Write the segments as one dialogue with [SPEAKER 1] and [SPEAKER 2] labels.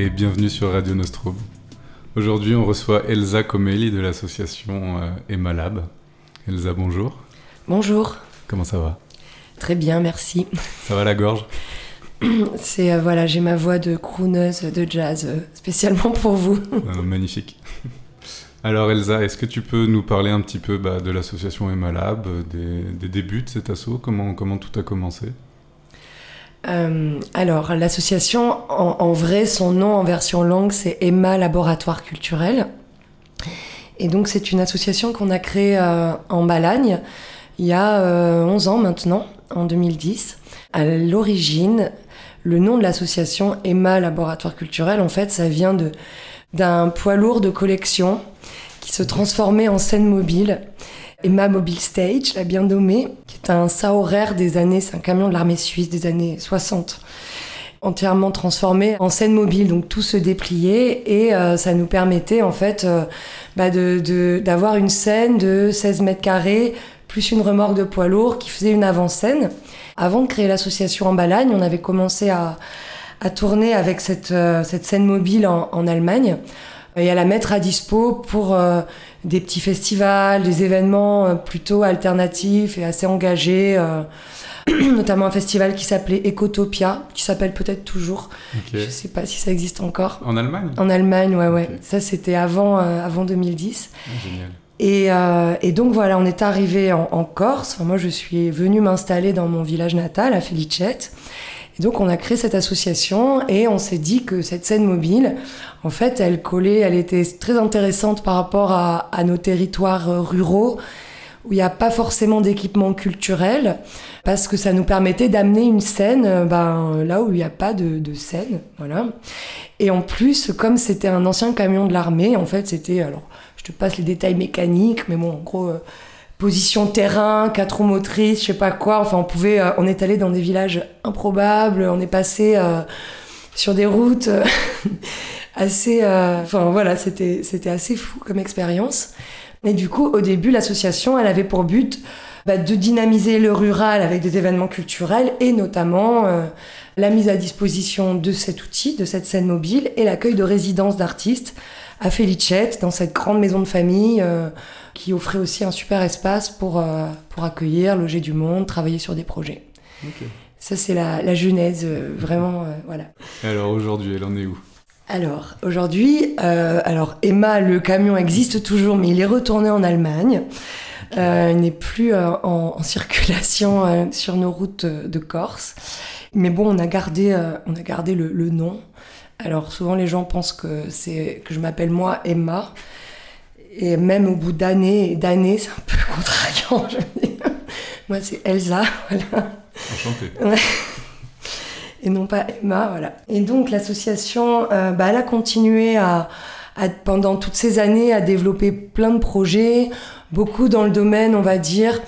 [SPEAKER 1] et bienvenue sur Radio Nostrum. Aujourd'hui, on reçoit Elsa Comelli de l'association euh, Emma Lab. Elsa, bonjour.
[SPEAKER 2] Bonjour.
[SPEAKER 1] Comment ça va?
[SPEAKER 2] Très bien, merci.
[SPEAKER 1] Ça va la gorge?
[SPEAKER 2] C'est euh, voilà, j'ai ma voix de crooneuse de jazz euh, spécialement pour vous.
[SPEAKER 1] Euh, magnifique. Alors Elsa, est-ce que tu peux nous parler un petit peu bah, de l'association Emma Lab, des, des débuts de cet asso comment, comment tout a commencé?
[SPEAKER 2] Euh, alors, l'association, en, vrai, son nom en version longue, c'est Emma Laboratoire Culturel. Et donc, c'est une association qu'on a créée euh, en Balagne il y a euh, 11 ans maintenant, en 2010. À l'origine, le nom de l'association Emma Laboratoire Culturel, en fait, ça vient de d'un poids lourd de collection qui se transformait en scène mobile. Emma Mobile Stage, la bien nommée, qui est un Saurer des années, c'est un camion de l'armée suisse des années 60, entièrement transformé en scène mobile, donc tout se dépliait et euh, ça nous permettait en fait euh, bah, d'avoir une scène de 16 mètres carrés plus une remorque de poids lourd qui faisait une avant-scène. Avant de créer l'association en Balagne, on avait commencé à, tourner avec cette, euh, cette scène mobile en Allemagne et à la mettre à dispo pour euh, des petits festivals, des événements euh, plutôt alternatifs et assez engagés, euh, notamment un festival qui s'appelait Ecotopia, qui s'appelle peut-être toujours, je sais pas si ça existe encore.
[SPEAKER 1] En Allemagne?
[SPEAKER 2] En Allemagne, ouais, ouais. Ça, c'était avant, euh, avant 2010.
[SPEAKER 1] Ah, Génial.
[SPEAKER 2] Et, euh, et donc voilà, on est arrivé en, en Corse. Enfin, moi, je suis venue m'installer dans mon village natal, à Felicette. Et donc, on a créé cette association et on s'est dit que cette scène mobile, en fait, elle collait, elle était très intéressante par rapport à, nos territoires euh, ruraux où il n'y a pas forcément d'équipement culturel parce que ça nous permettait d'amener une scène euh, ben, là où il n'y a pas de, de scène. Voilà. Et en plus, comme c'était un ancien camion de l'armée, en fait, c'était. Alors, je te passe les détails mécaniques, mais bon, en gros, euh, position terrain, quatre roues motrices, je sais pas quoi. Enfin, on pouvait. euh, on est allé dans des villages improbables, on est passé euh, sur des routes euh, assez. euh, Enfin, voilà, c'était c'était assez fou comme expérience. Et du coup, au début, l'association, elle avait pour but bah, de dynamiser le rural avec des événements culturels et notamment la mise à disposition de cet outil, de cette scène mobile et l'accueil de résidences d'artistes à Felicette, dans cette grande maison de famille euh, qui offrait aussi un super espace pour, euh, pour accueillir, loger du monde, travailler sur des projets.
[SPEAKER 1] Ok.
[SPEAKER 2] Ça, c'est la, la genèse, euh, vraiment, euh, voilà.
[SPEAKER 1] Alors aujourd'hui, elle en est où?
[SPEAKER 2] Alors, aujourd'hui, euh, alors Emma, le camion existe toujours, mais il est retourné en Allemagne. Euh, il n'est plus euh, en, en circulation euh, sur nos routes de Corse. Mais bon, on a gardé, euh, on a gardé le, le nom. Alors souvent, les gens pensent que c'est que je m'appelle moi Emma. Et même au bout d'années et d'années, c'est un peu contrariant. je veux dire. Moi, c'est Elsa, voilà
[SPEAKER 1] Enchanté.
[SPEAKER 2] et non pas Emma, voilà. Et donc l'association, euh, bah, elle a continué à, à- pendant toutes ces années à développer plein de projets, beaucoup dans le domaine, on va dire,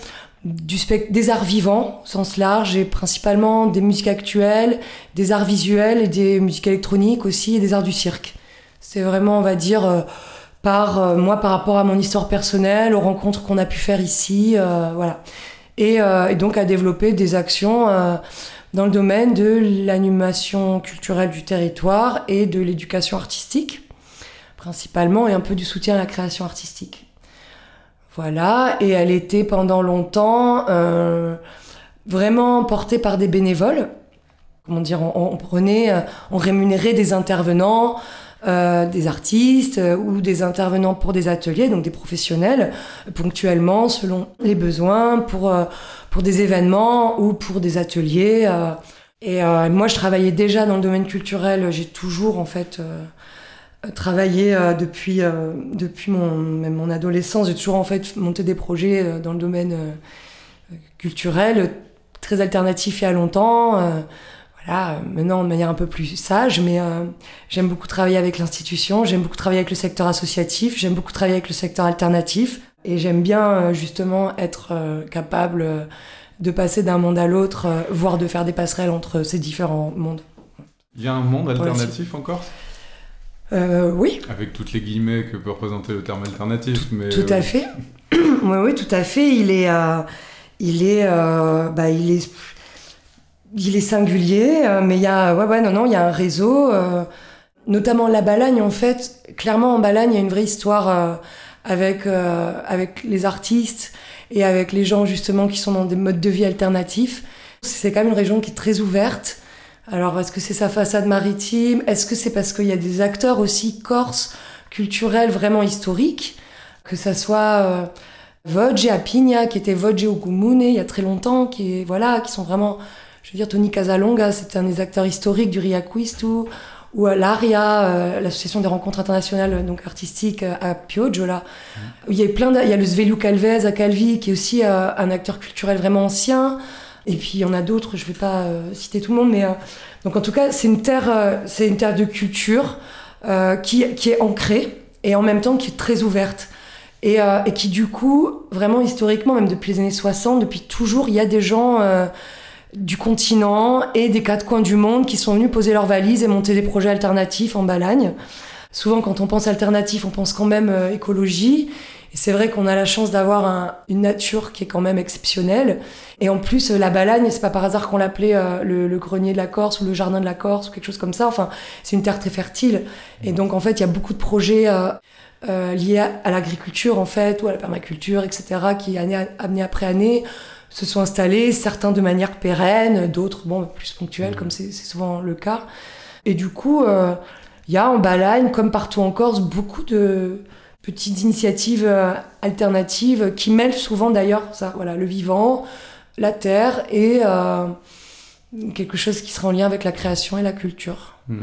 [SPEAKER 2] du des arts vivants au sens large et principalement des musiques actuelles, des arts visuels et des musiques électroniques aussi et des arts du cirque. C'est vraiment, on va dire, euh, par euh, moi par rapport à mon histoire personnelle, aux rencontres qu'on a pu faire ici, euh, voilà. Et, euh, et donc à développer des actions euh, dans le domaine de l'animation culturelle du territoire et de l'éducation artistique, principalement, et un peu du soutien à la création artistique. Voilà, et elle était pendant longtemps euh, vraiment portée par des bénévoles. Comment dire, on, on prenait, euh, on rémunérait des intervenants, euh, des artistes euh, ou des intervenants pour des ateliers, donc des professionnels, ponctuellement selon les besoins, pour, euh, pour des événements ou pour des ateliers. Et moi, je travaillais déjà dans le domaine culturel. J'ai toujours, en fait, travaillé euh, depuis, euh, depuis mon, même mon adolescence. J'ai toujours, en fait, monté des projets euh, dans le domaine culturel, très alternatif il y a longtemps. voilà, maintenant de manière un peu plus sage, mais euh, j'aime beaucoup travailler avec l'institution, j'aime beaucoup travailler avec le secteur associatif, j'aime beaucoup travailler avec le secteur alternatif, et j'aime bien justement être capable de passer d'un monde à l'autre, voire de faire des passerelles entre ces différents mondes.
[SPEAKER 1] Il y a un monde alternatif en Corse
[SPEAKER 2] Euh, oui,
[SPEAKER 1] Avec toutes les guillemets que peut représenter le terme alternatif. mais,
[SPEAKER 2] tout
[SPEAKER 1] euh,
[SPEAKER 2] à fait. oui, oui, tout à fait. Il est, euh, il est, euh, bah, il est, il est singulier, euh, mais il y a, ouais, ouais, non, non, il y a un réseau. euh, notamment la Balagne, en fait, clairement en Balagne, il y a une vraie histoire avec, avec les artistes et avec les gens justement qui sont dans des modes de vie alternatifs. C'est quand même une région qui est très ouverte. Alors, est-ce que c'est sa façade maritime? Est-ce que c'est parce qu'il y a des acteurs aussi corses, culturels, vraiment historiques? Que ça soit euh, et Apigna, qui était Vodge au Gumune il y a très longtemps, qui, voilà, qui sont vraiment... Je veux dire, Tony Casalonga, c'était un des acteurs historiques du Riaquistu, ou euh, l'ARIA, euh, l'association des rencontres internationales donc artistiques euh, à Pioggia. Là. Il y a plein il y a le Svelu Calvez à Calvi qui est aussi un acteur culturel vraiment ancien. Et puis il y en a d'autres, je vais pas citer tout le monde, mais donc en tout cas c'est une terre, c'est une terre de culture qui, qui est ancrée et en même temps qui est très ouverte. Et, qui du coup, vraiment historiquement, même depuis les années 60, depuis toujours, il y a des gens du continent et des quatre coins du monde qui sont venus poser leurs valises et monter des projets alternatifs en Balagne. Souvent, quand on pense alternatif, on pense quand même euh, écologie. Et c'est vrai qu'on a la chance d'avoir une nature qui est quand même exceptionnelle. Et en plus, euh, la Balagne, c'est pas par hasard qu'on l'appelait euh, le, grenier de la Corse ou le jardin de la Corse ou quelque chose comme ça. Enfin, c'est une terre très fertile. Et donc, en fait, il y a beaucoup de projets liés à, l'agriculture, en fait, ou à la permaculture, etc., qui, année, année après année, se sont installés, certains de manière pérenne, d'autres bon, plus ponctuelle, mmh. comme c'est souvent le cas. Et du coup, euh, il y a en Balagne, comme partout en Corse, beaucoup de petites initiatives euh, alternatives qui mêlent souvent d'ailleurs ça, voilà, le vivant, la terre et euh, quelque chose qui sera en lien avec la création et la culture.
[SPEAKER 1] Mmh.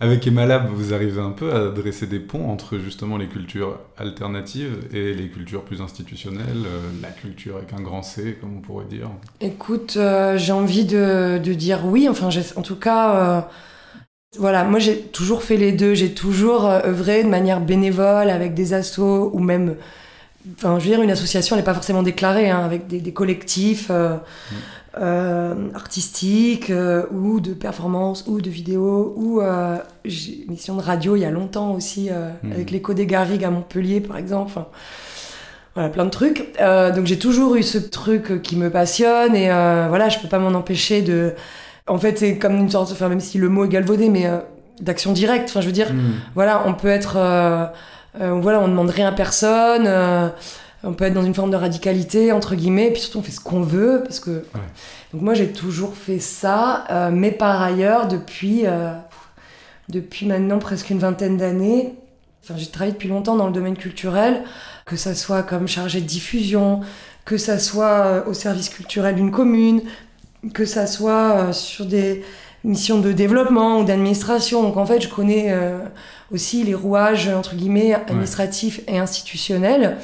[SPEAKER 1] Avec Emalab, vous arrivez un peu à dresser des ponts entre justement les cultures alternatives et les cultures plus institutionnelles, euh, la culture avec un grand C, comme on pourrait dire.
[SPEAKER 2] Écoute, euh, j'ai envie de, dire oui, enfin en tout cas, voilà, moi j'ai toujours fait les deux, j'ai toujours œuvré de manière bénévole avec des assos ou même Enfin, je veux dire, une association, n'est pas forcément déclarée, hein, avec des, collectifs euh, mm. euh, artistiques euh, ou de performances ou de vidéos ou j'ai une mission de radio il y a longtemps aussi mm. avec l'écho des Garrigues à Montpellier par exemple. Enfin, voilà, plein de trucs. donc j'ai toujours eu ce truc qui me passionne et voilà, je peux pas m'en empêcher de. En fait, c'est comme une sorte, enfin, même si le mot est galvaudé, mais d'action directe. Enfin, je veux dire, mm. voilà, on peut être euh, voilà, on demande rien à personne. Euh, on peut être dans une forme de radicalité entre guillemets, et puis surtout on fait ce qu'on veut parce que. Donc moi j'ai toujours fait ça, euh, mais par ailleurs depuis depuis maintenant presque une vingtaine d'années, enfin j'ai travaillé depuis longtemps dans le domaine culturel, que ça soit comme chargé de diffusion, que ça soit au service culturel d'une commune, que ça soit sur des mission de développement ou d'administration. Donc en fait, je connais euh, aussi les rouages, entre guillemets, administratifs et institutionnels.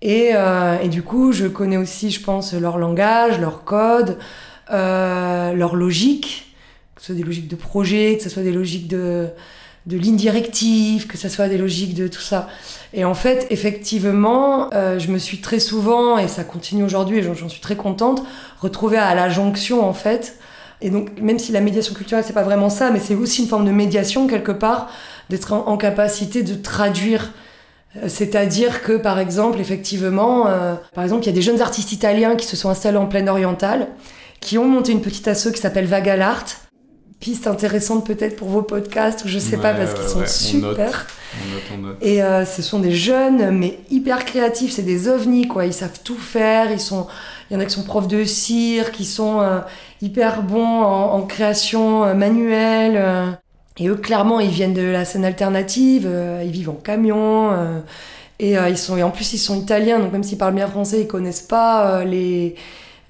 [SPEAKER 2] Et, euh, et, du coup, je connais aussi, je pense, leur langage, leur code, euh, leur logique, que ce soit des logiques de projet, que ce soit des logiques de, de lignes que ce soit des logiques de tout ça. Et en fait, effectivement, euh, je me suis très souvent, et ça continue aujourd'hui, et j'en suis très contente, retrouvée à la jonction, en fait, et donc, même si la médiation culturelle, c'est pas vraiment ça, mais c'est aussi une forme de médiation, quelque part, d'être en, capacité de traduire. Euh, c'est-à-dire que, par exemple, effectivement, euh, par exemple, il y a des jeunes artistes italiens qui se sont installés en pleine orientale, qui ont monté une petite asso qui s'appelle Vagalart. Piste intéressante peut-être pour vos podcasts, ou je sais pas, parce qu'ils sont super.
[SPEAKER 1] On note, on note.
[SPEAKER 2] Et euh, ce sont des jeunes, mais hyper créatifs, c'est des ovnis, quoi. Ils savent tout faire, ils sont il y en a qui sont profs de cire, qui sont euh, hyper bons en, création euh, manuelle. Euh. et eux, clairement, ils viennent de la scène alternative, ils vivent en camion. et, ils sont, et en plus, ils sont italiens, donc même s'ils parlent bien français, ils connaissent pas les.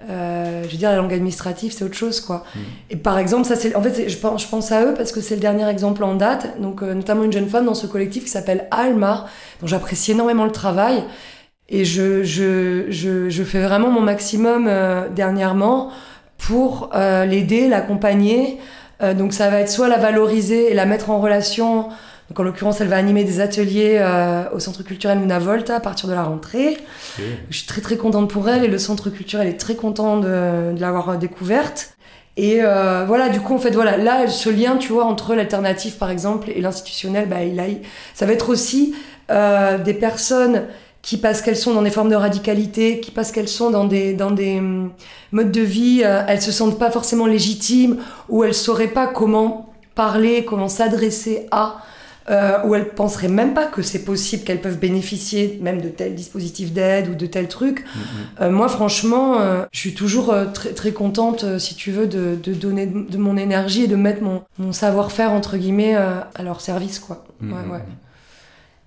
[SPEAKER 2] Je veux dire, la langue administrative, c'est autre chose, quoi. Mm. Et par exemple, ça, c'est, en fait, je pense, je pense à eux parce que c'est le dernier exemple en date, donc notamment une jeune femme dans ce collectif qui s'appelle Alma, dont j'apprécie énormément le travail. Et je, je, je, je, fais vraiment mon maximum euh, dernièrement pour euh, l'aider, l'accompagner. Euh, donc ça va être soit la valoriser et la mettre en relation. Donc en l'occurrence, elle va animer des ateliers au Centre culturel Luna Volta à partir de la rentrée. Je suis très très contente pour elle et le Centre culturel est très content de, de l'avoir découverte. Et voilà, du coup, en fait, voilà, là, ce lien, tu vois, entre l'alternative, par exemple, et l'institutionnel, bah, il a, ça va être aussi des personnes qui parce qu'elles sont dans des formes de radicalité, qui parce qu'elles sont dans des, dans des hum, modes de vie, euh, elles se sentent pas forcément légitimes ou elles sauraient pas comment parler, comment s'adresser à, euh, où elles penseraient même pas que c'est possible qu'elles peuvent bénéficier même de tel dispositif d'aide ou de tel truc.
[SPEAKER 1] Mm,
[SPEAKER 2] Euh, moi, franchement, euh, je suis toujours euh, très, très contente, si tu veux, de, de donner de, de mon énergie et de mettre mon, mon savoir-faire, entre guillemets, à leur service, quoi.
[SPEAKER 1] mm,
[SPEAKER 2] Ouais,
[SPEAKER 1] mm,
[SPEAKER 2] ouais.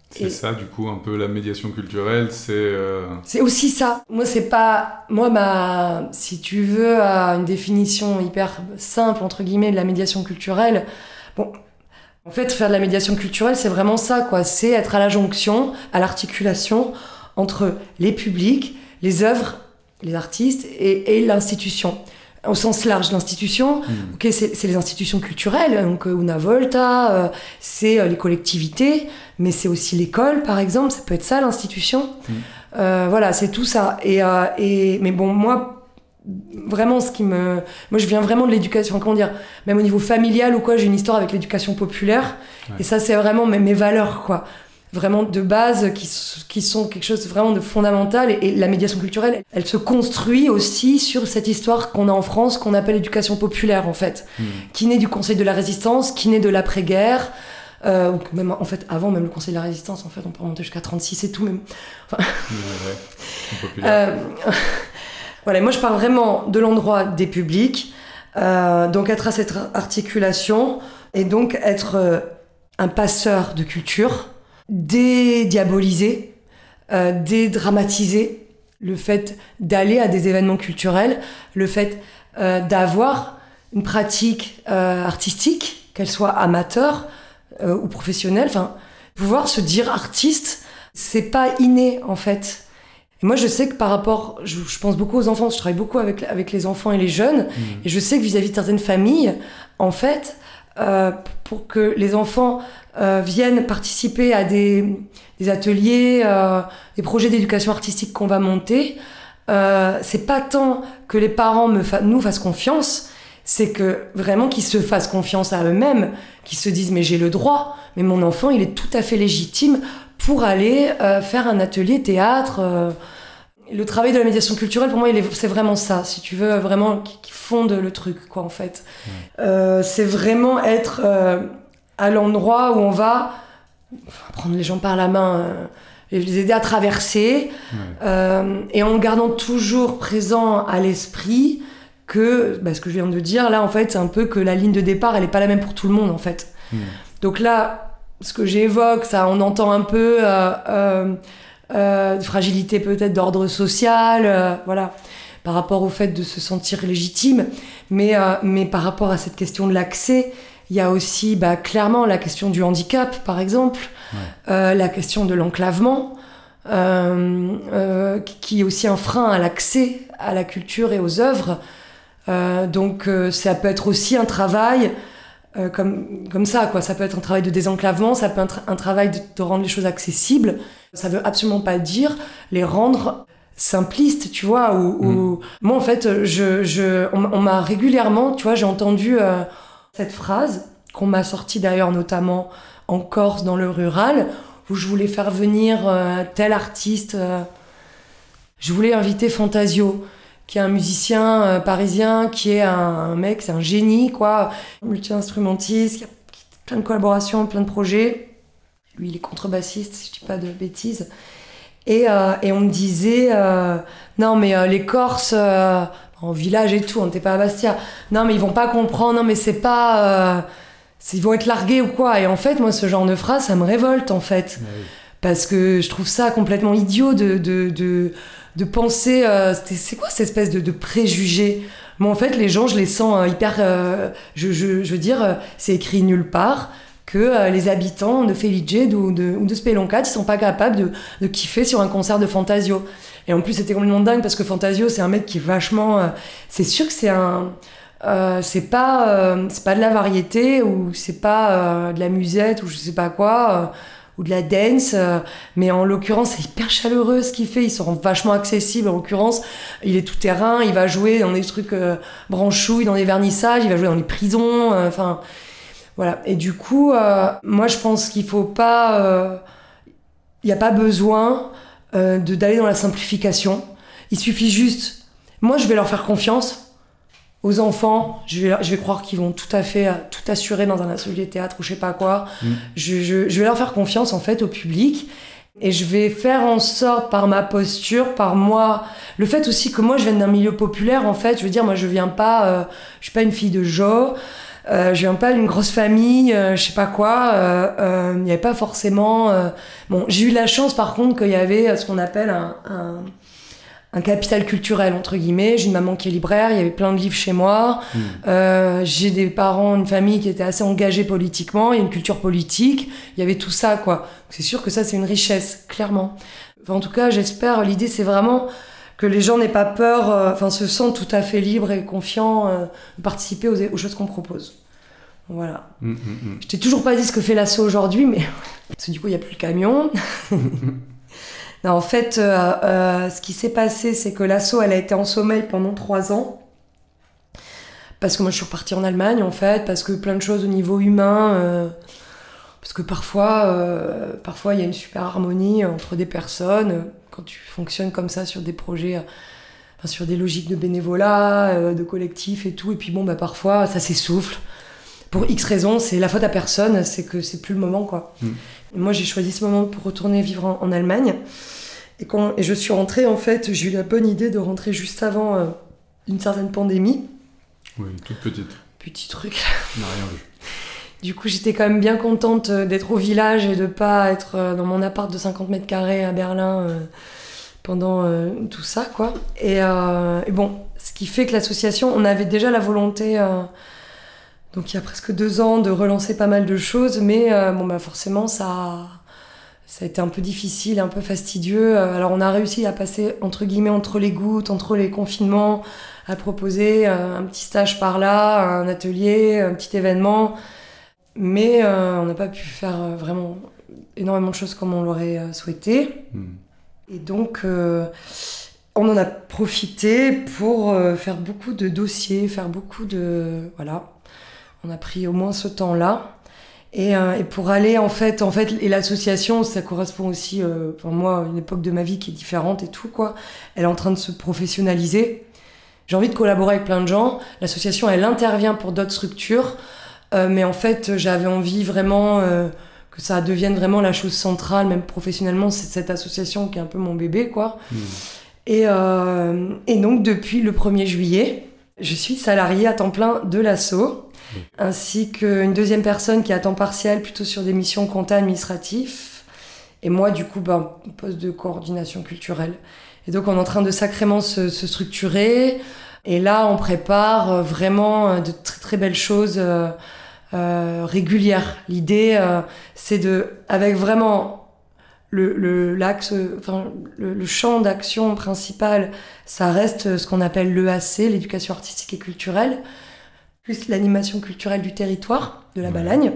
[SPEAKER 1] C'est
[SPEAKER 2] Et-
[SPEAKER 1] ça, du coup, un peu la médiation culturelle, c'est... euh,
[SPEAKER 2] C'est aussi ça. Moi, c'est pas. Moi, ma. Si tu veux, à une définition hyper simple, entre guillemets, de la médiation culturelle. Bon. En fait, faire de la médiation culturelle, c'est vraiment ça, quoi. C'est être à la jonction, à l'articulation entre les publics, les œuvres, les artistes et, et l'institution. Au sens large, l'institution,
[SPEAKER 1] mm,
[SPEAKER 2] Ok, c'est les institutions culturelles, donc euh, Una Volta, euh, c'est euh, les collectivités, mais c'est aussi l'école, par exemple, ça peut être ça l'institution.
[SPEAKER 1] Mm.
[SPEAKER 2] Euh, voilà, c'est tout ça. Et, euh, et, mais bon, moi, vraiment, ce qui me. Moi, je viens vraiment de l'éducation, comment dire, même au niveau familial ou quoi, j'ai une histoire avec l'éducation populaire.
[SPEAKER 1] Ouais.
[SPEAKER 2] Et ça, c'est vraiment mes, mes valeurs, quoi. Vraiment de base, qui, qui sont quelque chose vraiment de fondamental. Et, et la médiation culturelle, elle se construit aussi sur cette histoire qu'on a en France, qu'on appelle l'éducation populaire, en fait
[SPEAKER 1] mm.
[SPEAKER 2] qui naît du Conseil de la Résistance, qui naît de l'après-guerre, euh, ou même en fait avant même le Conseil de la Résistance, en fait on peut remonter jusqu'à 36 et tout même.
[SPEAKER 1] Ouais, ouais.
[SPEAKER 2] Euh, voilà, moi je parle vraiment de l'endroit des publics, euh, donc être à cette articulation et donc être euh, un passeur de culture, dédiaboliser, euh, dédramatiser le fait d'aller à des événements culturels, le fait euh, d'avoir une pratique euh, artistique, qu'elle soit amateur ou professionnelle, enfin, pouvoir se dire artiste, c'est pas inné en fait. Et moi, je sais que par rapport, je, je pense beaucoup aux enfants, je travaille beaucoup avec, avec les enfants et les jeunes,
[SPEAKER 1] Mm.
[SPEAKER 2] et je sais que vis-à-vis de certaines familles, en fait, euh, pour que les enfants euh, viennent participer à des, des ateliers, euh, des projets d'éducation artistique qu'on va monter, c'est pas tant que les parents me fa- nous fassent confiance, c'est que vraiment qu'ils se fassent confiance à eux-mêmes, qu'ils se disent mais j'ai le droit, mais mon enfant il est tout à fait légitime pour aller euh, faire un atelier théâtre. euh. Le travail de la médiation culturelle pour moi c'est vraiment ça, si tu veux vraiment qui, fonde le truc quoi en fait. Euh, c'est vraiment être à l'endroit où on va prendre les gens par la main. et les aider à traverser, et en gardant toujours présent à l'esprit que, bah, ce que je viens de dire, là, en fait, c'est un peu que la ligne de départ, elle n'est pas la même pour tout le monde, en fait.
[SPEAKER 1] Mm.
[SPEAKER 2] Donc là, ce que j'évoque, ça, on entend un peu euh, euh, euh, de fragilité peut-être d'ordre social, euh, voilà, par rapport au fait de se sentir légitime, mais, mais par rapport à cette question de l'accès, il y a aussi bah, clairement la question du handicap, par exemple,
[SPEAKER 1] Ouais.
[SPEAKER 2] euh, la question de l'enclavement, euh, euh, qui est aussi un frein à l'accès à la culture et aux œuvres. Euh, donc euh, ça peut être aussi un travail euh, comme, comme ça, quoi. Ça peut être un travail de désenclavement, ça peut être un travail de, de rendre les choses accessibles. Ça veut absolument pas dire les rendre simplistes, tu vois. Ou, ou- Moi, en fait, je, je, on, on m'a régulièrement, tu vois, j'ai entendu euh, cette phrase qu'on m'a sortie d'ailleurs notamment en Corse, dans le rural, où je voulais faire venir euh, tel artiste. euh, je voulais inviter Fantasio, qui est un musicien euh, parisien, qui est un, un mec, c'est un génie, quoi, multi-instrumentiste, qui a, plein de collaborations, plein de projets. Lui, il est contrebassiste, si je dis pas de bêtises. Et, euh, et on me disait, euh, non, mais les Corses, en village et tout, on n'était pas à Bastia. Non, mais ils vont pas comprendre, non, mais c'est pas. ils vont être largués ou quoi. Et en fait, moi, ce genre de phrase, ça me révolte, en fait
[SPEAKER 1] oui.
[SPEAKER 2] parce que je trouve ça complètement idiot de, de, de, de penser. euh, c'est quoi cette espèce de, préjugé? Moi, en fait, les gens, je les sens euh, hyper. euh, je, je, veux dire, euh, c'est écrit nulle part que les habitants de Felice ou de, ou de Speloncat, ils sont pas capables de, de kiffer sur un concert de Fantasio. Et en plus, c'était complètement dingue parce que Fantasio, c'est un mec qui est vachement. c'est sûr que c'est un. c'est pas c'est pas de la variété ou c'est pas de la musette ou je sais pas quoi ou de la dance euh, mais en l'occurrence c'est hyper chaleureux ce qu'il fait il se rend vachement accessible en l'occurrence il est tout terrain il va jouer dans des trucs euh, branchouilles dans des vernissages il va jouer dans les prisons euh, enfin voilà. Et du coup moi je pense qu'il faut pas il n'y a pas besoin d'aller dans la simplification. Il suffit juste moi je vais leur faire confiance aux enfants, je vais, je vais croire qu'ils vont tout à fait euh, tout assurer dans un atelier théâtre ou je sais pas quoi.
[SPEAKER 1] Mm.
[SPEAKER 2] Je, je, je vais leur faire confiance en fait au public et je vais faire en sorte par ma posture, par moi, le fait aussi que moi je viens d'un milieu populaire en fait, je veux dire moi je viens pas, euh, je suis pas une fille de Jo, euh, je viens pas d'une grosse famille, euh, je sais pas quoi, euh, euh, il n'y avait pas forcément. euh, Bon, j'ai eu la chance par contre qu'il y avait ce qu'on appelle un, un, un capital culturel entre guillemets. J'ai une maman qui est libraire, il y avait plein de livres chez moi.
[SPEAKER 1] Mm.
[SPEAKER 2] Euh, j'ai des parents, une famille qui était assez engagée politiquement, il y a une culture politique, il y avait tout ça, quoi. C'est sûr que ça, c'est une richesse, clairement. Enfin, en tout cas, j'espère, l'idée, c'est vraiment que les gens n'aient pas peur, euh, enfin, se sentent tout à fait libres et confiants euh, de participer aux, aux choses qu'on propose. Voilà.
[SPEAKER 1] Mm, mm, mm.
[SPEAKER 2] Je t'ai toujours pas dit ce que fait l'assaut aujourd'hui, mais. Parce que du coup, il n'y a plus le camion. en fait, euh, euh, ce qui s'est passé, c'est que l'assaut, elle a été en sommeil pendant trois ans. Parce que moi, je suis repartie en Allemagne, en fait, parce que plein de choses au niveau humain. euh, parce que parfois, parfois, il y a une super harmonie entre des personnes. Quand tu fonctionnes comme ça sur des projets, sur des logiques de bénévolat, de collectif et tout. Et puis bon, bah, parfois, ça s'essouffle. Pour X raisons, c'est la faute à personne, c'est que c'est plus le moment, quoi.
[SPEAKER 1] Mm.
[SPEAKER 2] Moi, j'ai choisi ce moment pour retourner vivre en, en Allemagne. Et, quand, et je suis rentrée, en fait, j'ai eu la bonne idée de rentrer juste avant euh, une certaine pandémie.
[SPEAKER 1] Oui, toute petite.
[SPEAKER 2] Petit truc.
[SPEAKER 1] On n'a rien vu.
[SPEAKER 2] Du coup, j'étais quand même bien contente euh, d'être au village et de pas être euh, dans mon appart de 50 mètres carrés à Berlin euh, pendant euh, tout ça, quoi. Et, et bon, ce qui fait que l'association, on avait déjà la volonté, donc il y a presque deux ans, de relancer pas mal de choses, mais euh, bon, bah forcément, ça, ça a été un peu difficile, un peu fastidieux. Euh, Alors, on a réussi à passer, entre guillemets, entre les gouttes, entre les confinements, à proposer euh, un petit stage par là, un atelier, un petit événement. Mais euh, on n'a pas pu faire vraiment énormément de choses comme on l'aurait souhaité.
[SPEAKER 1] Mm.
[SPEAKER 2] Et donc, on en a profité pour faire beaucoup de dossiers, faire beaucoup de... Voilà. On a pris au moins ce temps-là. Et, euh, et pour aller, en fait, en fait, et l'association, ça correspond aussi, euh, pour moi, à une époque de ma vie qui est différente et tout, quoi. Elle est en train de se professionnaliser. J'ai envie de collaborer avec plein de gens. L'association, elle intervient pour d'autres structures. Euh, mais en fait, j'avais envie vraiment euh, que ça devienne vraiment la chose centrale, même professionnellement, c'est cette association qui est un peu mon bébé, quoi.
[SPEAKER 1] Mm.
[SPEAKER 2] Et, euh, et donc, depuis le 1er juillet, je suis salariée à temps plein de l'ASSO,
[SPEAKER 1] Oui.
[SPEAKER 2] Ainsi qu'une deuxième personne qui est temps partiel, plutôt sur des missions compta administratifs. Et moi, du coup, ben, poste de coordination culturelle. Et donc, on est en train de sacrément se, structurer. Et là, on prépare euh, vraiment euh, de très très belles choses euh, régulières. L'idée, c'est de, avec vraiment le, l'axe, enfin, le, le champ d'action principal, ça reste ce qu'on appelle l'EAC, l'éducation artistique et culturelle, plus l'animation culturelle du territoire, de la
[SPEAKER 1] Ouais.
[SPEAKER 2] Balagne.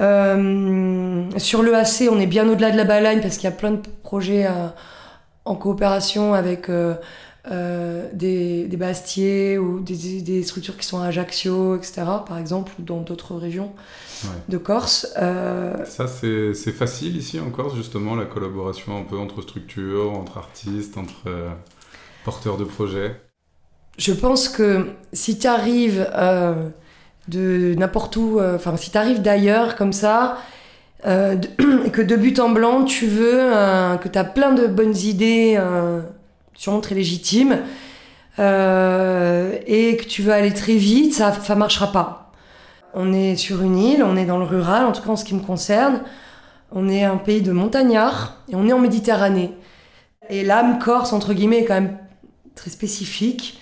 [SPEAKER 2] Euh, sur l'EAC, on est bien au-delà de la Balagne parce qu'il y a plein de projets euh, en coopération avec euh, euh, des, des Bastiers ou des, des structures qui sont à Ajaccio, etc., par exemple, ou dans d'autres régions
[SPEAKER 1] Ouais.
[SPEAKER 2] de Corse.
[SPEAKER 1] Ça, c'est facile ici en Corse, justement, la collaboration un peu entre structures, entre artistes, entre porteurs de projets?
[SPEAKER 2] Je pense que si tu arrives euh, de n'importe où, euh, enfin si tu arrives d'ailleurs comme ça, euh, de- que de but en blanc, tu veux, euh, que tu as plein de bonnes idées, sûrement très légitimes, et que tu veux aller très vite, ça ça marchera pas. On est sur une île, on est dans le rural, en tout cas en ce qui me concerne. On est un pays de montagnards et on est en Méditerranée. Et l'âme corse, entre guillemets, est quand même très spécifique.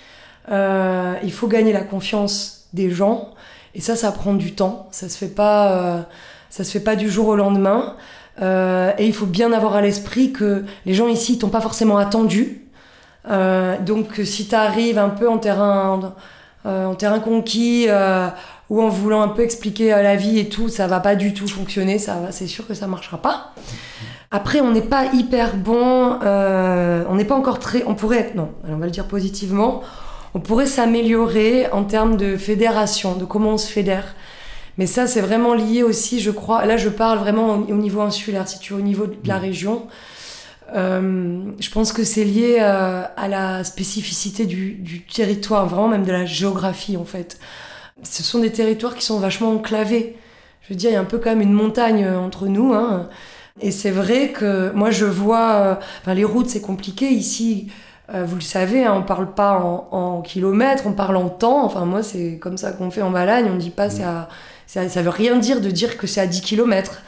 [SPEAKER 2] Euh, il faut gagner la confiance des gens. Et ça, ça prend du temps. Ça se fait pas, euh, ça se fait pas du jour au lendemain. Euh, et il faut bien avoir à l'esprit que les gens ici t'ont pas forcément attendu. Euh, donc, si tu arrives un peu en terrain, euh, en terrain conquis, euh, ou en voulant un peu expliquer la vie et tout, ça va pas du tout fonctionner. Ça c'est sûr que ça marchera pas. Après, on n'est pas hyper bon. on n'est pas encore très. On pourrait être. Non, on va le dire positivement. On pourrait s'améliorer en termes de fédération, de comment on se fédère. Mais ça, c'est vraiment lié aussi, je crois. Là, je parle vraiment au, au niveau insulaire, si tu veux, au niveau de la région. je pense que c'est lié à la spécificité du, du, territoire, vraiment même de la géographie en fait. Ce sont des territoires qui sont vachement enclavés. Je veux dire, il y a un peu quand même une montagne entre nous. Hein. Et c'est vrai que moi je vois, enfin, les routes c'est compliqué ici. Euh, vous le savez, hein, on parle pas en, kilomètres, on parle en temps. Enfin, moi, c'est comme ça qu'on fait en Valagne. On dit pas, mm. c'est ça veut rien dire de dire que c'est à 10 kilomètres.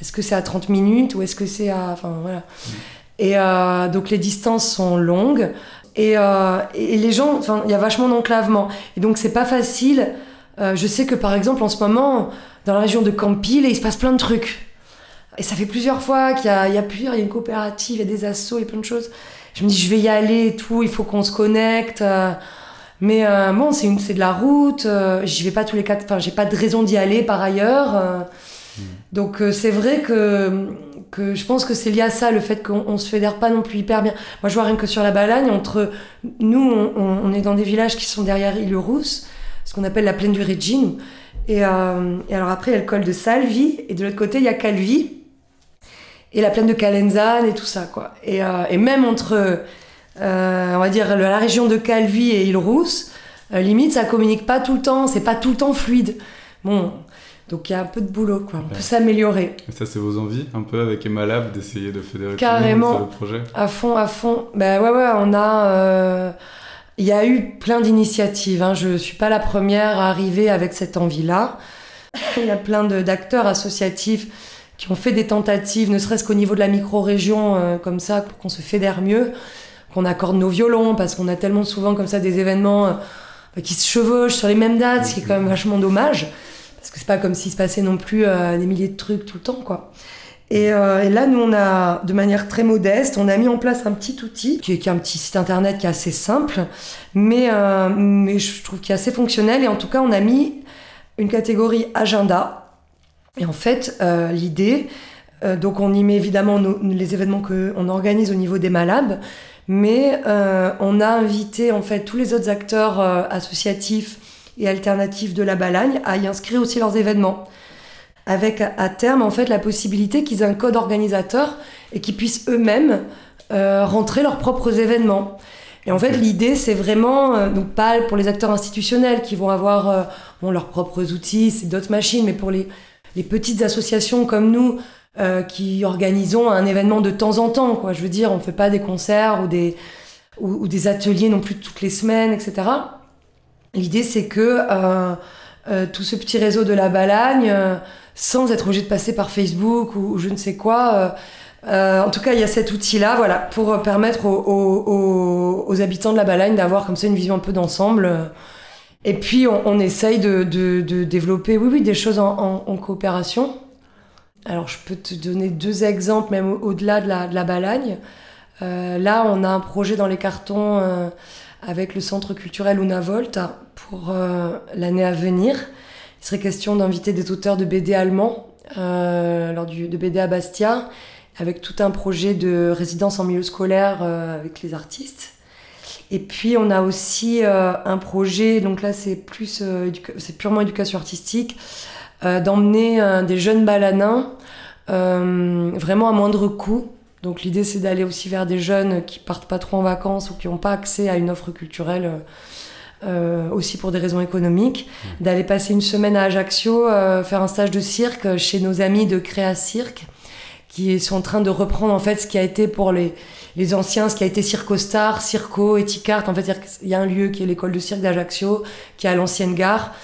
[SPEAKER 2] Est-ce que c'est à 30 minutes ou est-ce que c'est à. Enfin, voilà. Mm. Et euh, donc, les distances sont longues. Et, euh, et les gens, enfin, il y a vachement d'enclavement. Et donc, c'est pas facile. je sais que, par exemple, en ce moment, dans la région de Campil, il se passe plein de trucs. Et ça fait plusieurs fois qu'il y a, il y a plusieurs, il y a une coopérative, il y a des assos, il y a plein de choses je me dis je vais y aller et tout, il faut qu'on se connecte. Euh. mais euh, bon, c'est une, c'est de la route. Euh, j'y vais pas tous les quatre. Enfin, j'ai pas de raison d'y aller par ailleurs. Hmm. Donc c'est vrai que que je pense que c'est lié à ça, le fait qu'on on se fédère pas non plus hyper bien. Moi, je vois rien que sur la Balagne, entre nous, on, on est dans des villages qui sont derrière Île-Rousse, ce qu'on appelle la plaine du Régine. Et, et, alors après, il y a le col de Salvi, et de l'autre côté, il y a Calvi et la plaine de Calenzane et tout ça, quoi. Et, euh, et même entre, euh, on va dire, la région de Calvi et Île-Rousse, euh, limite, ça communique pas tout le temps, c'est pas tout le temps fluide. Bon, donc il y a un peu de boulot, quoi. On peut s'améliorer.
[SPEAKER 1] Et ça, c'est vos envies, un peu, avec Emma Lab, d'essayer de fédérer
[SPEAKER 2] Carrément,
[SPEAKER 1] sur le projet?
[SPEAKER 2] À fond, à fond. Ben ouais, ouais, on a... Il y a eu plein d'initiatives. Hein. Je suis pas la première à arriver avec cette envie-là. Il y a plein d'acteurs associatifs qui ont fait des tentatives, ne serait-ce qu'au niveau de la micro-région, euh, comme ça, pour qu'on se fédère mieux, qu'on accorde nos violons, parce qu'on a tellement souvent comme ça des événements euh, qui se chevauchent sur les mêmes dates, ce qui est quand même vachement dommage, parce que c'est pas comme s'il se passait non plus euh, des milliers de trucs tout le temps, quoi. Et, et, là, nous, on a, de manière très modeste, on a mis en place un petit outil, qui est, qui est un petit site internet qui est assez simple, mais, mais je trouve qu'il est assez fonctionnel. Et en tout cas, on a mis une catégorie agenda, et en fait, euh, l'idée, euh, donc on y met évidemment les événements qu'on organise au niveau des Malabs, mais euh, on a invité en fait tous les autres acteurs associatifs et alternatifs de la Balagne à y inscrire aussi leurs événements. Avec à terme en fait la possibilité qu'ils aient un code organisateur et qu'ils puissent eux-mêmes rentrer leurs propres événements. Et en fait, l'idée, c'est vraiment, donc pas pour les acteurs institutionnels qui vont avoir leurs propres outils, c'est d'autres machines, mais pour les, les petites associations comme nous euh, qui organisons un événement de temps en temps. Quoi. Je veux dire, on ne fait pas des concerts ou des, ou, des ateliers non plus toutes les semaines, etc. L'idée, c'est que euh, euh, tout ce petit réseau de la Balagne, sans être obligé de passer par Facebook ou, je ne sais quoi, en tout cas, il y a cet outil-là, voilà, pour permettre aux, habitants de la Balagne d'avoir comme ça une vision un peu d'ensemble. Et puis, on, essaye de, développer, oui, oui, des choses en, coopération. Alors, je peux te donner deux exemples, même au-delà de la, de la Balagne. Euh, là, on a un projet dans les cartons euh, avec le centre culturel Una Volta pour euh, l'année à venir. Il serait question d'inviter des auteurs de BD allemands lors de BD à Bastia, avec tout un projet de résidence en milieu scolaire avec les artistes. Et puis on a aussi euh, un projet, donc là c'est plus, euh, c'est purement éducation artistique, euh, d'emmener des jeunes balanins vraiment à moindre coût. Donc l'idée c'est d'aller aussi vers des jeunes qui partent pas trop en vacances ou qui n'ont pas accès à une offre culturelle. aussi pour des raisons économiques, mmh. d'aller passer une semaine à Ajaccio, faire un stage de cirque chez nos amis de Créa Cirque, qui sont en train de reprendre en fait ce qui a été pour les, les anciens, ce qui a été Circostar, Circo, Eticart. En fait, il y a un lieu qui est l'école de cirque d'Ajaccio, qui est à l'ancienne gare,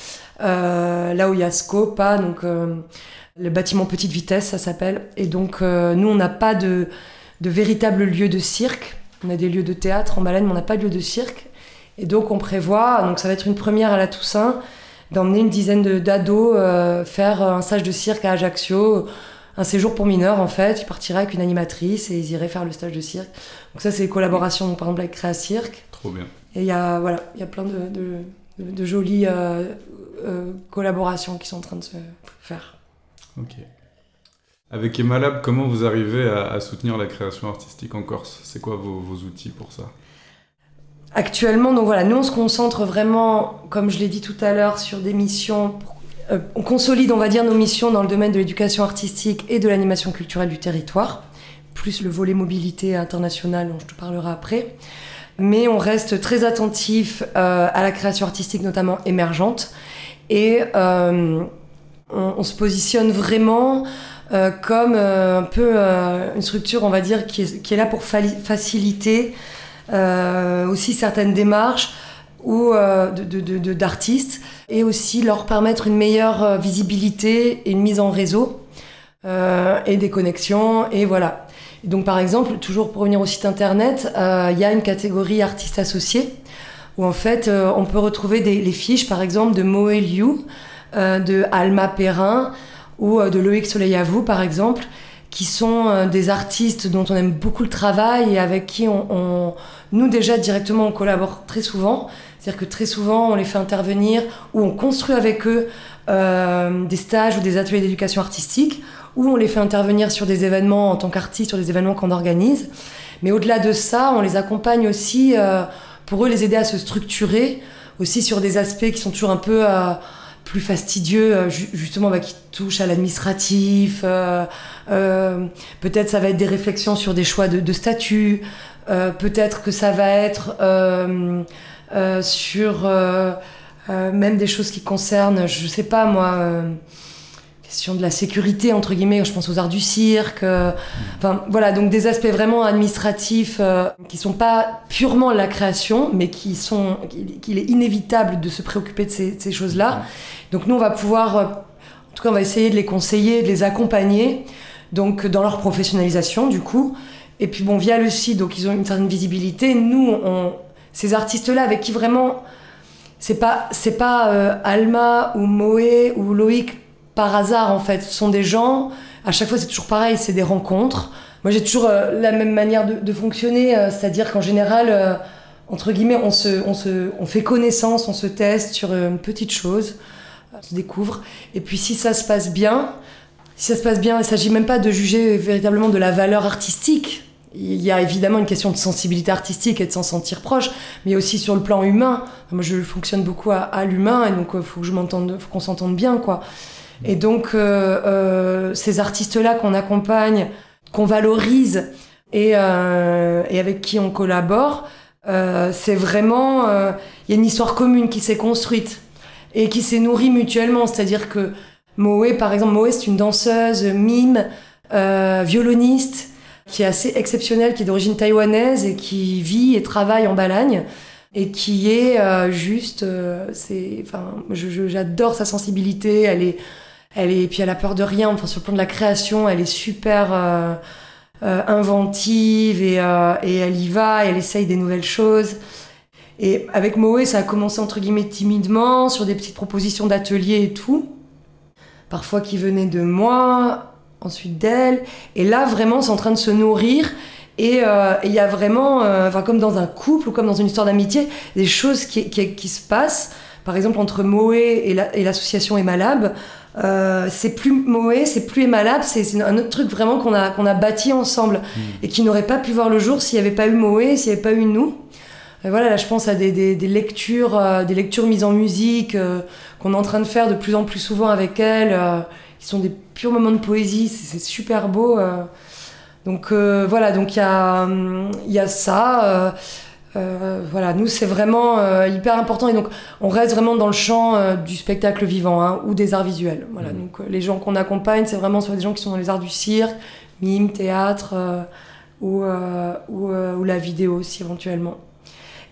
[SPEAKER 2] euh, là où il y a Scopa, donc euh, le bâtiment petite vitesse, ça s'appelle. Et donc, euh, nous, on n'a pas de, de véritable lieu de cirque. On a des lieux de théâtre en Baleine, mais on n'a pas de lieu de cirque. Et donc, on prévoit, donc ça va être une première à la Toussaint, d'emmener une dizaine d'ados faire un stage de cirque à Ajaccio un séjour pour mineurs en fait. Ils partiraient avec une animatrice et ils iraient faire le stage de cirque. Donc ça c'est les collaborations par exemple avec Créa Cirque.
[SPEAKER 1] Trop bien.
[SPEAKER 2] Et il y a voilà, il y a plein de, de, de, jolies euh, euh, collaborations qui sont en train de se faire.
[SPEAKER 1] Ok. Avec Emalab, comment vous arrivez à, soutenir la création artistique en Corse? C'est quoi vos, vos outils pour ça?
[SPEAKER 2] Actuellement, donc voilà, nous on se concentre vraiment, comme je l'ai dit tout à l'heure, sur des missions pour euh, on consolide, on va dire, nos missions dans le domaine de l'éducation artistique et de l'animation culturelle du territoire plus le volet mobilité internationale dont je te parlerai après. Mais on reste très attentif à la création artistique, notamment émergente. Et on, on, se positionne vraiment euh, comme euh, un peu euh, une structure, on va dire, qui est là pour faciliter aussi certaines démarches ou d'artistes de, et aussi leur permettre une meilleure visibilité et une mise en réseau et des connexions et voilà. donc par exemple, toujours pour revenir au site internet, il y a une catégorie artistes associés où en fait on peut retrouver des, les fiches par exemple de Moe Liu, de Alma Perrin, ou euh, de Loïc Soleil à vous, par exemple, qui sont euh, des artistes dont on aime beaucoup le travail et avec qui on, nous déjà directement on collabore très souvent. C'est-à-dire que très souvent on les fait intervenir ou on construit avec eux euh, des stages ou des ateliers d'éducation artistique ou on les fait intervenir sur des événements en tant qu'artistes, sur des événements qu'on organise. Mais au-delà de ça, on les accompagne aussi pour eux les aider à se structurer, aussi sur des aspects qui sont toujours un peu plus fastidieux, euh, justement, bah, qui touche à l'administratif. Euh, euh, peut-être ça va être des réflexions sur des choix de, statut. peut-être que ça va être sur même des choses qui concernent, je sais pas moi question de la sécurité entre guillemets je pense aux arts du cirque enfin voilà donc des aspects vraiment administratifs euh, qui sont pas purement la création mais qui sont qu'il est inévitable de se préoccuper de ces, ces choses là donc nous, on va pouvoir, euh, en tout cas, on va essayer de les conseiller, de les accompagner, donc dans leur professionnalisation, du coup. Et puis bon, via le site, donc ils ont une certaine visibilité. Nous, on, ces artistes-là, avec qui vraiment, c'est pas, c'est pas euh, Alma ou Moé ou Loïc par hasard en fait. Ce sont des gens. À chaque fois, c'est toujours pareil, c'est des rencontres. Moi, j'ai toujours euh, la même manière de, fonctionner, c'est-à-dire qu'en général, entre guillemets, on se, on se, on fait connaissance, on se teste sur une petite chose se découvre. Et puis si ça se passe bien, si ça se passe bien, il s'agit même pas de juger véritablement de la valeur artistique. Il y a évidemment une question de sensibilité artistique et de s'en sentir proche, mais aussi sur le plan humain. Moi, je fonctionne beaucoup à, l'humain, et donc il euh, faut que je m'entende, qu'on s'entende bien, quoi. Et donc euh, euh, ces artistes-là qu'on accompagne, qu'on valorise et, et, avec qui on collabore, c'est vraiment il y a une histoire commune qui s'est construite et qui s'est nourri mutuellement. C'est-à-dire que Moé, par exemple, Moé, c'est une danseuse, mime, euh, violoniste, qui est assez exceptionnelle, qui est d'origine taïwanaise et qui vit et travaille en Balagne et qui est euh, juste, euh, c'est, enfin, j'adore sa sensibilité. Elle est, elle est, puis elle a peur de rien. Enfin, sur le plan de la création, elle est super inventive et, et elle y va. elle essaye des nouvelles choses. Et avec Moé, ça a commencé entre guillemets timidement, sur des petites propositions d'atelier et tout. Parfois qui venaient de moi, ensuite d'elle. Et là, vraiment, c'est en train de se nourrir. Et euh, il y a vraiment, euh, enfin, comme dans un couple ou comme dans une histoire d'amitié, des choses qui, qui, se passent. Par exemple, entre Moé et l'association Emalab, euh, c'est plus Moé, c'est plus Emalab, c'est un autre truc vraiment qu'on a, qu'on a bâti ensemble mmh. et qui n'aurait pas pu voir le jour s'il n'y avait pas eu Moé, s'il n'y avait pas eu nous voilà, là, je pense à des, des, lectures, euh, des lectures mises en musique qu'on est en train de faire de plus en plus souvent avec elle, qui sont des purs moments de poésie. C'est super beau. donc voilà, donc il y a, y a ça. voilà, nous c'est vraiment hyper important et donc on reste vraiment dans le champ du spectacle vivant hein, ou des arts visuels. Voilà, mmh. donc les gens qu'on accompagne, c'est vraiment soit des gens qui sont dans les arts du cirque, mime, théâtre ou, ou, ou la vidéo aussi éventuellement.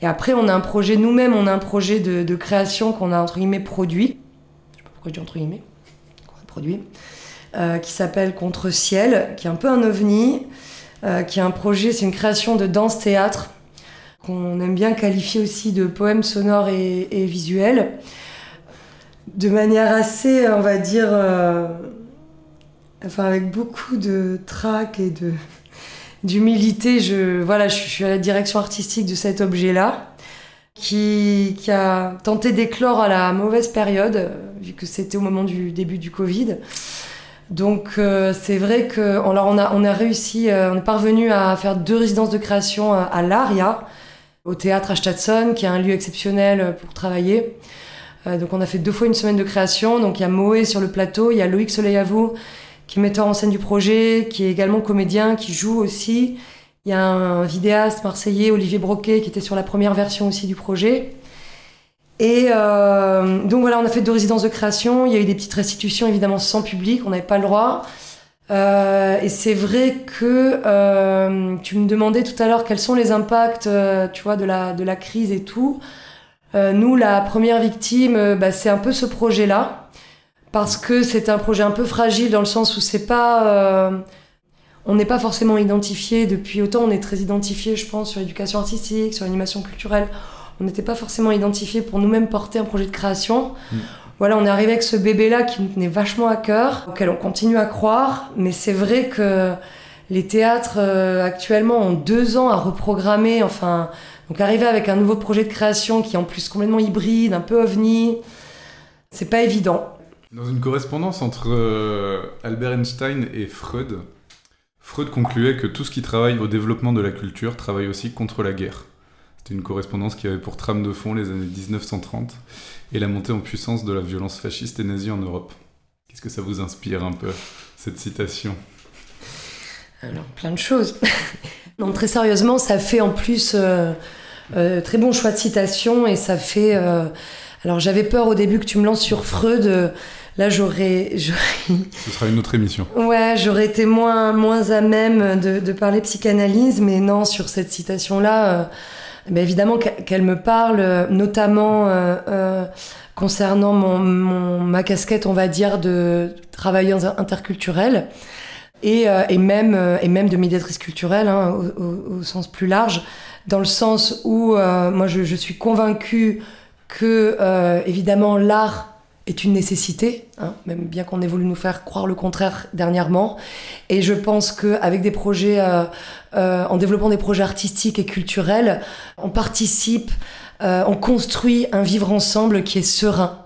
[SPEAKER 2] Et après, on a un projet nous-mêmes, on a un projet de, création qu'on a entre guillemets produit. Je sais pas pourquoi je dis entre guillemets. Produit. Euh, qui s'appelle Contre Ciel, qui est un peu un ovni, euh, qui est un projet, c'est une création de danse-théâtre qu'on aime bien qualifier aussi de poème sonore et, visuel, de manière assez, on va dire, euh, enfin avec beaucoup de trac et de, d'humilité, je, voilà, je, suis à la direction artistique de cet objet-là, qui, a tenté d'éclore à la mauvaise période, euh, vu que c'était au moment du début du Covid. Donc euh, c'est vrai alors on a, on a réussi, euh, on est parvenu à faire deux résidences de création à l'Aria, au théâtre Ashtatson, qui est un lieu exceptionnel pour travailler. donc on a fait deux fois une semaine de création. Donc il y a Moé sur le plateau, il y a Loïc Soleil à vous, qui est metteur en scène du projet, qui est également comédien, qui joue aussi. Il y a un vidéaste marseillais, Olivier Broquet, qui était sur la première version aussi du projet. Et euh, donc voilà, on a fait deux résidences de création. Il y a eu des petites restitutions, évidemment, sans public, on n'avait pas le droit. Euh, et c'est vrai que euh, tu me demandais tout à l'heure quels sont les impacts, euh, tu vois, de la, de la crise et tout. Euh, nous, la première victime, euh, bah, c'est un peu ce projet-là, parce que c'est un projet un peu fragile dans le sens où c'est pas, on n'est pas forcément identifié depuis autant. On est très identifié, je pense, sur l'éducation artistique, sur l'animation culturelle. On n'était pas forcément identifié pour nous-mêmes porter un projet de création.
[SPEAKER 1] Mm.
[SPEAKER 2] Voilà, on est arrivé avec ce bébé-là qui nous tenait vachement à cœur, auquel on continue à croire, mais c'est vrai que les théâtres euh, actuellement ont deux ans à reprogrammer, enfin, donc arriver avec un nouveau projet de création qui est en plus complètement hybride, un peu ovni, c'est pas évident.
[SPEAKER 1] Dans une correspondance entre euh, Albert Einstein et Freud, Freud concluait que tout ce qui travaille au développement de la culture travaille aussi contre la guerre. C'était une correspondance qui avait pour trame de fond les années 1930 et la montée en puissance de la violence fasciste et nazie en Europe. Qu'est-ce que ça vous inspire un peu, cette citation?
[SPEAKER 2] Alors, plein de choses. non, très sérieusement, ça fait en plus euh, euh, très bon choix de citation et ça fait. euh, alors, j'avais peur au début que tu me lances sur Freud. Là, j'aurais.
[SPEAKER 1] Ce sera une autre émission.
[SPEAKER 2] Ouais, j'aurais été moins, moins à même de, de parler psychanalyse, mais non, sur cette citation-là, euh, ben évidemment qu'elle me parle, notamment euh, euh, concernant mon, mon- ma casquette, on va dire, de travailleuse interculturelle. Et, euh, et, même, et même de médiatrice culturelle, hein, au, au- au sens plus large, dans le sens où moi je, je suis convaincue que, évidemment, l'art est une nécessité, hein, même bien qu'on ait voulu nous faire croire le contraire dernièrement. Et je pense qu'avec des projets, euh, euh, en développant des projets artistiques et culturels, on participe, euh, on construit un vivre ensemble qui est serein.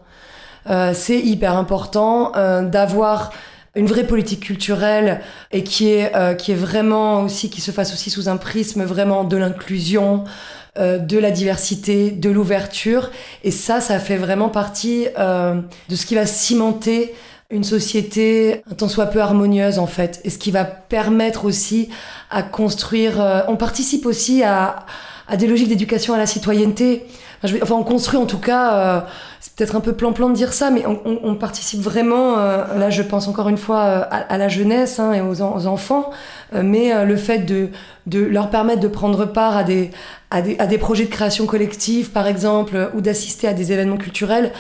[SPEAKER 2] C'est hyper important d'avoir une vraie politique culturelle et qui est, euh, qui est vraiment aussi, qui se fasse aussi sous un prisme vraiment de l'inclusion, euh, de la diversité, de l'ouverture. Et ça, ça fait vraiment partie euh, de ce qui va cimenter une société un tant soit peu harmonieuse en fait. Et ce qui va permettre aussi à construire... euh, on participe aussi à, à des logiques d'éducation à la citoyenneté. Enfin, je enfin, on construit en tout cas... c'est peut-être un peu plan-plan de dire ça, mais on, participe vraiment, euh, là je pense encore une fois euh, à, la jeunesse hein, et aux, en- aux enfants, euh, mais le fait de, leur permettre de prendre part à des, à, des, projets de création collective, par exemple, ou d'assister à des événements culturels,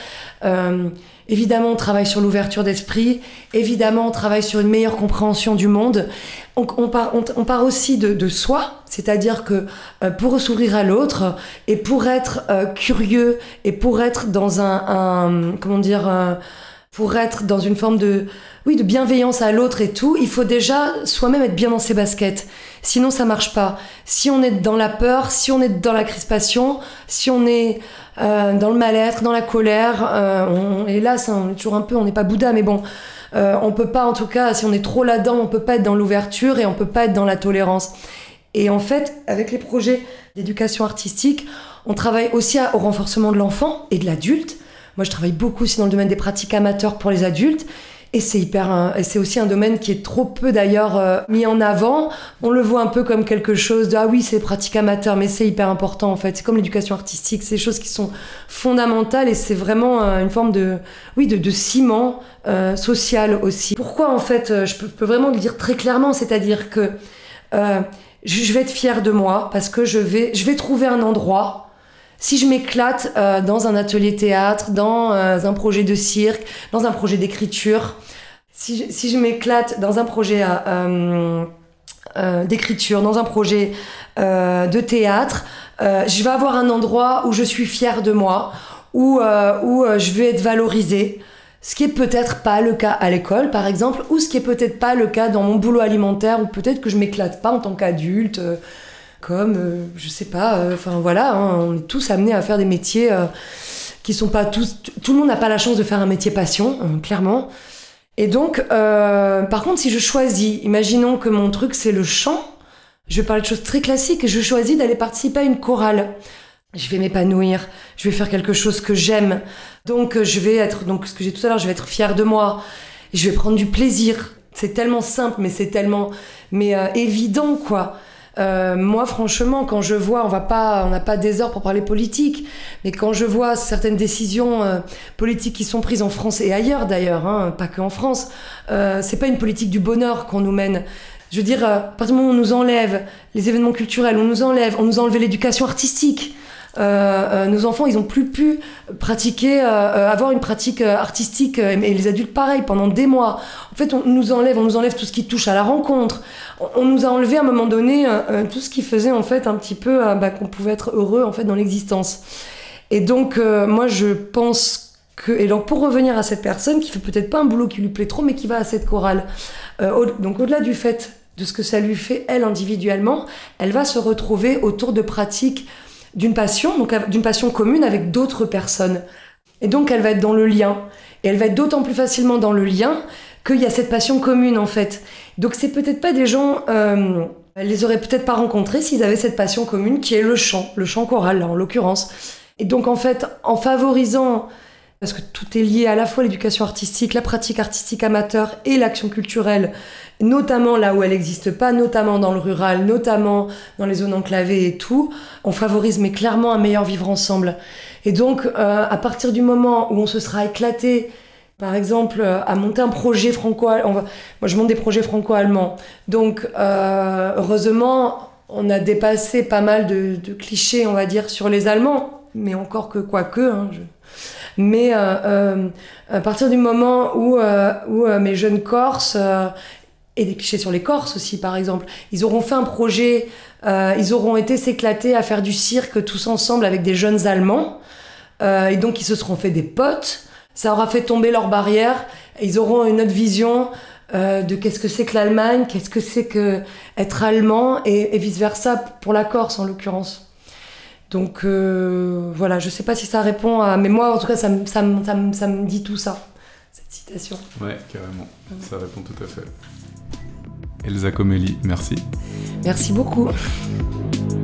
[SPEAKER 2] évidemment on travaille sur l'ouverture d'esprit, évidemment on travaille sur une meilleure compréhension du monde. On, part, aussi de, soi, c'est-à-dire que euh, pour s'ouvrir à l'autre et pour être euh, curieux et pour être dans un, un comment dire, euh, pour être dans une forme de, oui, de bienveillance à l'autre et tout, il faut déjà soi-même être bien dans ses baskets. Sinon, ça marche pas. Si on est dans la peur, si on est dans la crispation, si on est euh, dans le mal-être, dans la colère, euh, on, ça, on est toujours un peu, on n'est pas Bouddha, mais bon, euh, on peut pas, en tout cas, si on est trop là-dedans, on peut pas être dans l'ouverture et on peut pas être dans la tolérance. Et en fait, avec les projets d'éducation artistique, on travaille aussi au renforcement de l'enfant et de l'adulte. Moi, je travaille beaucoup aussi dans le domaine des pratiques amateurs pour les adultes. Et c'est hyper, c'est aussi un domaine qui est trop peu d'ailleurs euh, mis en avant. On le voit un peu comme quelque chose de ah oui c'est pratique amateur, mais c'est hyper important en fait. C'est comme l'éducation artistique, c'est des choses qui sont fondamentales et c'est vraiment euh, une forme de oui de, de ciment euh, social aussi. Pourquoi en fait je peux, vraiment le dire très clairement, c'est-à-dire que je je vais être fière de moi parce que je vais je vais trouver un endroit si je m'éclate euh, dans un atelier théâtre, dans euh, un projet de cirque, dans un projet d'écriture, si je, m'éclate dans un projet euh, d'écriture, dans un projet de théâtre, je vais avoir un endroit où je suis fière de moi, où, où je vais être valorisée. Ce qui est peut-être pas le cas à l'école, par exemple, ou ce qui est peut-être pas le cas dans mon boulot alimentaire, ou peut-être que je m'éclate pas en tant qu'adulte. Comme, euh, je sais pas, euh, enfin voilà, hein, on est tous amenés à faire des métiers euh, qui sont pas tous. Tout le monde n'a pas la chance de faire un métier passion, euh, clairement. Et donc, euh, par contre, si je choisis, imaginons que mon truc c'est le chant, je vais parler de choses très classiques et je choisis d'aller participer à une chorale. Je vais m'épanouir, je vais faire quelque chose que j'aime. Donc, euh, je vais être, donc ce que j'ai tout à l'heure, je vais être fière de moi, je vais prendre du plaisir c'est tellement simple, mais c'est tellement mais évident quoi. Euh, moi, franchement, quand je vois, on va pas, on n'a pas des heures pour parler politique, mais quand je vois certaines décisions euh, politiques qui sont prises en France et ailleurs d'ailleurs, hein, pas que en France, euh, c'est pas une politique du bonheur qu'on nous mène. Je veux dire, à partir du moment où on nous enlève les événements culturels, on nous enlève, on nous a enlevé l'éducation artistique. Euh, euh, nos enfants, ils ont plus pu pratiquer, euh, avoir une pratique artistique, et les adultes pareil, pendant des mois. En fait, on nous enlève, on nous enlève tout ce qui touche à la rencontre. On, nous a enlevé à un moment donné tout ce qui faisait en fait un petit peu bah, qu'on pouvait être heureux en fait dans l'existence. Et donc, moi, je pense que, et donc pour revenir à cette personne qui fait peut-être pas un boulot qui lui plaît trop, mais qui va à cette chorale. donc au-delà du fait de ce que ça lui fait elle individuellement, elle va se retrouver autour de pratiques d'une passion, donc d'une passion commune avec d'autres personnes. Et donc elle va être dans le lien. Et elle va être d'autant plus facilement dans le lien qu'il y a cette passion commune en fait. Donc c'est peut-être pas des gens, euh, elle les aurait peut-être pas rencontrés s'ils avaient cette passion commune qui est le chant, le chant choral là en l'occurrence. Et donc en fait, en favorisant, parce que tout est lié à la fois l'éducation artistique, la pratique artistique amateur et l'action culturelle, notamment là où elle n'existe pas, notamment dans le rural, notamment dans les zones enclavées et tout, on favorise mais clairement un meilleur vivre ensemble. Et donc, euh, à partir du moment où on se sera éclaté, par exemple, euh, à monter un projet franco-allemand, moi je monte des projets franco-allemands, donc euh, heureusement, on a dépassé pas mal de, clichés, on va dire, sur les Allemands, mais encore que quoi que. Hein, mais à partir du moment où, où mes jeunes Corses et des clichés sur les Corses aussi, par exemple. Ils auront fait un projet, euh, ils auront été s'éclater à faire du cirque tous ensemble avec des jeunes Allemands, euh, et donc ils se seront fait des potes. Ça aura fait tomber leurs barrières. Et ils auront une autre vision euh, de qu'est-ce que c'est que l'Allemagne, qu'est-ce que c'est que être allemand, et, vice versa pour la Corse en l'occurrence. Donc voilà, je sais pas si ça répond à, mais moi en tout cas ça, ça, ça, ça me dit tout ça, cette citation.
[SPEAKER 1] Ouais, carrément, ça répond tout à fait. Elsa Comelli, merci.
[SPEAKER 2] Merci beaucoup.